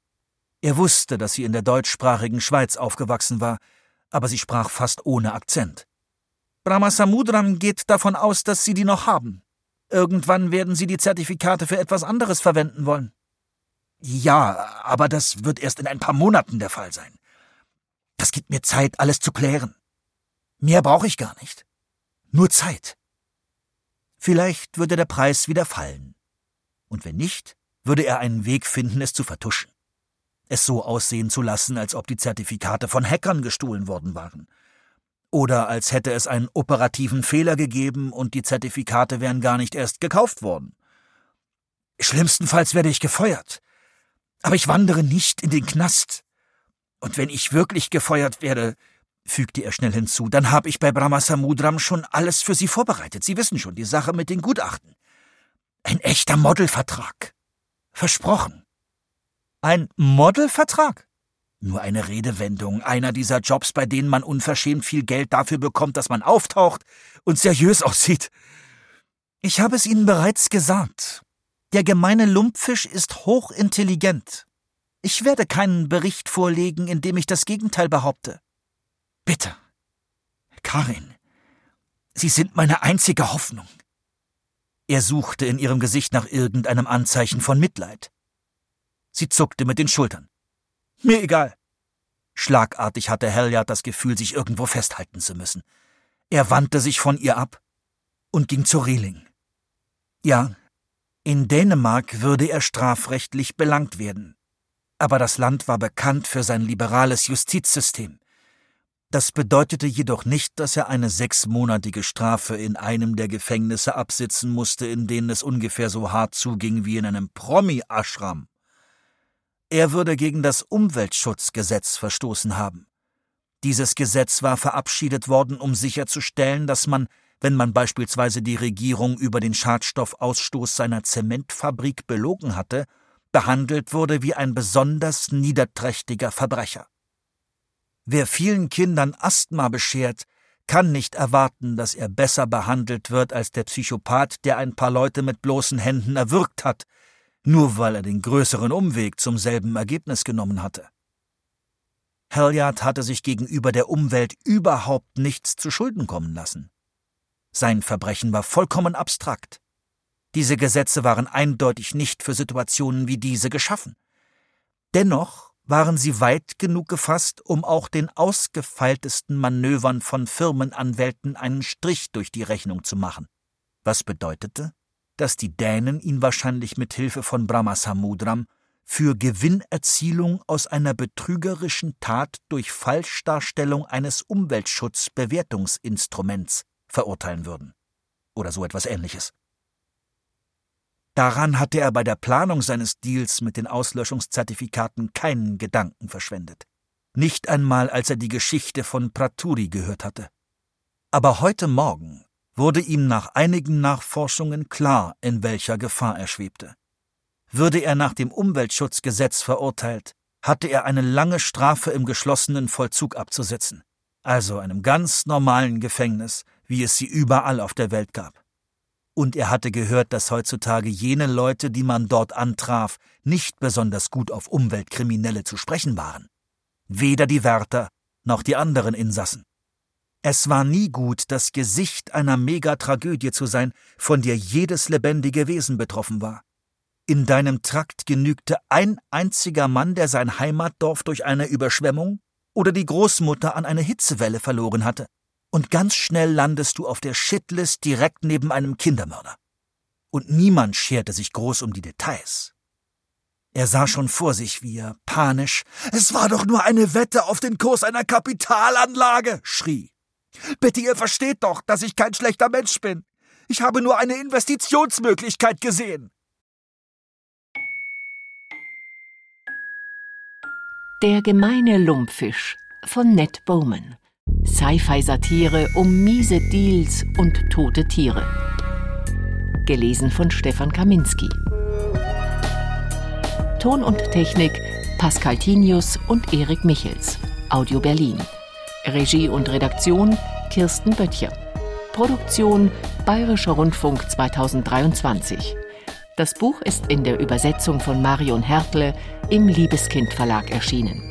Er wusste, dass sie in der deutschsprachigen Schweiz aufgewachsen war, aber sie sprach fast ohne Akzent. Brahmasamudram geht davon aus, dass Sie die noch haben. Irgendwann werden Sie die Zertifikate für etwas anderes verwenden wollen. Ja, aber das wird erst in ein paar Monaten der Fall sein. Das gibt mir Zeit, alles zu klären. Mehr brauche ich gar nicht. Nur Zeit. Vielleicht würde der Preis wieder fallen. Und wenn nicht, würde er einen Weg finden, es zu vertuschen es so aussehen zu lassen, als ob die Zertifikate von Hackern gestohlen worden waren. Oder als hätte es einen operativen Fehler gegeben und die Zertifikate wären gar nicht erst gekauft worden. Schlimmstenfalls werde ich gefeuert. Aber ich wandere nicht in den Knast. Und wenn ich wirklich gefeuert werde, fügte er schnell hinzu, dann habe ich bei Brahmasamudram schon alles für Sie vorbereitet. Sie wissen schon die Sache mit den Gutachten. Ein echter Modelvertrag. Versprochen. Ein Modelvertrag? Nur eine Redewendung, einer dieser Jobs, bei denen man unverschämt viel Geld dafür bekommt, dass man auftaucht und seriös aussieht. Ich habe es Ihnen bereits gesagt. Der gemeine Lumpfisch ist hochintelligent. Ich werde keinen Bericht vorlegen, in dem ich das Gegenteil behaupte. Bitte. Karin, Sie sind meine einzige Hoffnung. Er suchte in ihrem Gesicht nach irgendeinem Anzeichen von Mitleid. Sie zuckte mit den Schultern. Mir egal. Schlagartig hatte Halliard das Gefühl, sich irgendwo festhalten zu müssen. Er wandte sich von ihr ab und ging zu Reling. Ja, in Dänemark würde er strafrechtlich belangt werden. Aber das Land war bekannt für sein liberales Justizsystem. Das bedeutete jedoch nicht, dass er eine sechsmonatige Strafe in einem der Gefängnisse absitzen musste, in denen es ungefähr so hart zuging wie in einem Promi-Ashram. Er würde gegen das Umweltschutzgesetz verstoßen haben. Dieses Gesetz war verabschiedet worden, um sicherzustellen, dass man, wenn man beispielsweise die Regierung über den Schadstoffausstoß seiner Zementfabrik belogen hatte, behandelt wurde wie ein besonders niederträchtiger Verbrecher. Wer vielen Kindern Asthma beschert, kann nicht erwarten, dass er besser behandelt wird als der Psychopath, der ein paar Leute mit bloßen Händen erwürgt hat, nur weil er den größeren Umweg zum selben Ergebnis genommen hatte. Halliard hatte sich gegenüber der Umwelt überhaupt nichts zu Schulden kommen lassen. Sein Verbrechen war vollkommen abstrakt. Diese Gesetze waren eindeutig nicht für Situationen wie diese geschaffen. Dennoch waren sie weit genug gefasst, um auch den ausgefeiltesten Manövern von Firmenanwälten einen Strich durch die Rechnung zu machen. Was bedeutete, dass die Dänen ihn wahrscheinlich mit Hilfe von Brahmasamudram für Gewinnerzielung aus einer betrügerischen Tat durch Falschdarstellung eines Umweltschutzbewertungsinstruments verurteilen würden. Oder so etwas ähnliches. Daran hatte er bei der Planung seines Deals mit den Auslöschungszertifikaten keinen Gedanken verschwendet. Nicht einmal, als er die Geschichte von Praturi gehört hatte. Aber heute Morgen wurde ihm nach einigen Nachforschungen klar, in welcher Gefahr er schwebte. Würde er nach dem Umweltschutzgesetz verurteilt, hatte er eine lange Strafe im geschlossenen Vollzug abzusitzen, also einem ganz normalen Gefängnis, wie es sie überall auf der Welt gab. Und er hatte gehört, dass heutzutage jene Leute, die man dort antraf, nicht besonders gut auf Umweltkriminelle zu sprechen waren. Weder die Wärter noch die anderen Insassen. Es war nie gut, das Gesicht einer Megatragödie zu sein, von der jedes lebendige Wesen betroffen war. In deinem Trakt genügte ein einziger Mann, der sein Heimatdorf durch eine Überschwemmung oder die Großmutter an eine Hitzewelle verloren hatte und ganz schnell landest du auf der Shitlist direkt neben einem Kindermörder. Und niemand scherte sich groß um die Details. Er sah schon vor sich, wie er panisch Es war doch nur eine Wette auf den Kurs einer Kapitalanlage, schrie. Bitte, ihr versteht doch, dass ich kein schlechter Mensch bin. Ich habe nur eine Investitionsmöglichkeit gesehen. Der gemeine Lumpfisch von Ned Bowman Sci-Fi-Satire um miese Deals und tote Tiere. Gelesen von Stefan Kaminski. Ton und Technik Pascal Tinius und Erik Michels. Audio Berlin. Regie und Redaktion Kirsten Böttcher. Produktion Bayerischer Rundfunk 2023. Das Buch ist in der Übersetzung von Marion Hertle im Liebeskind Verlag erschienen.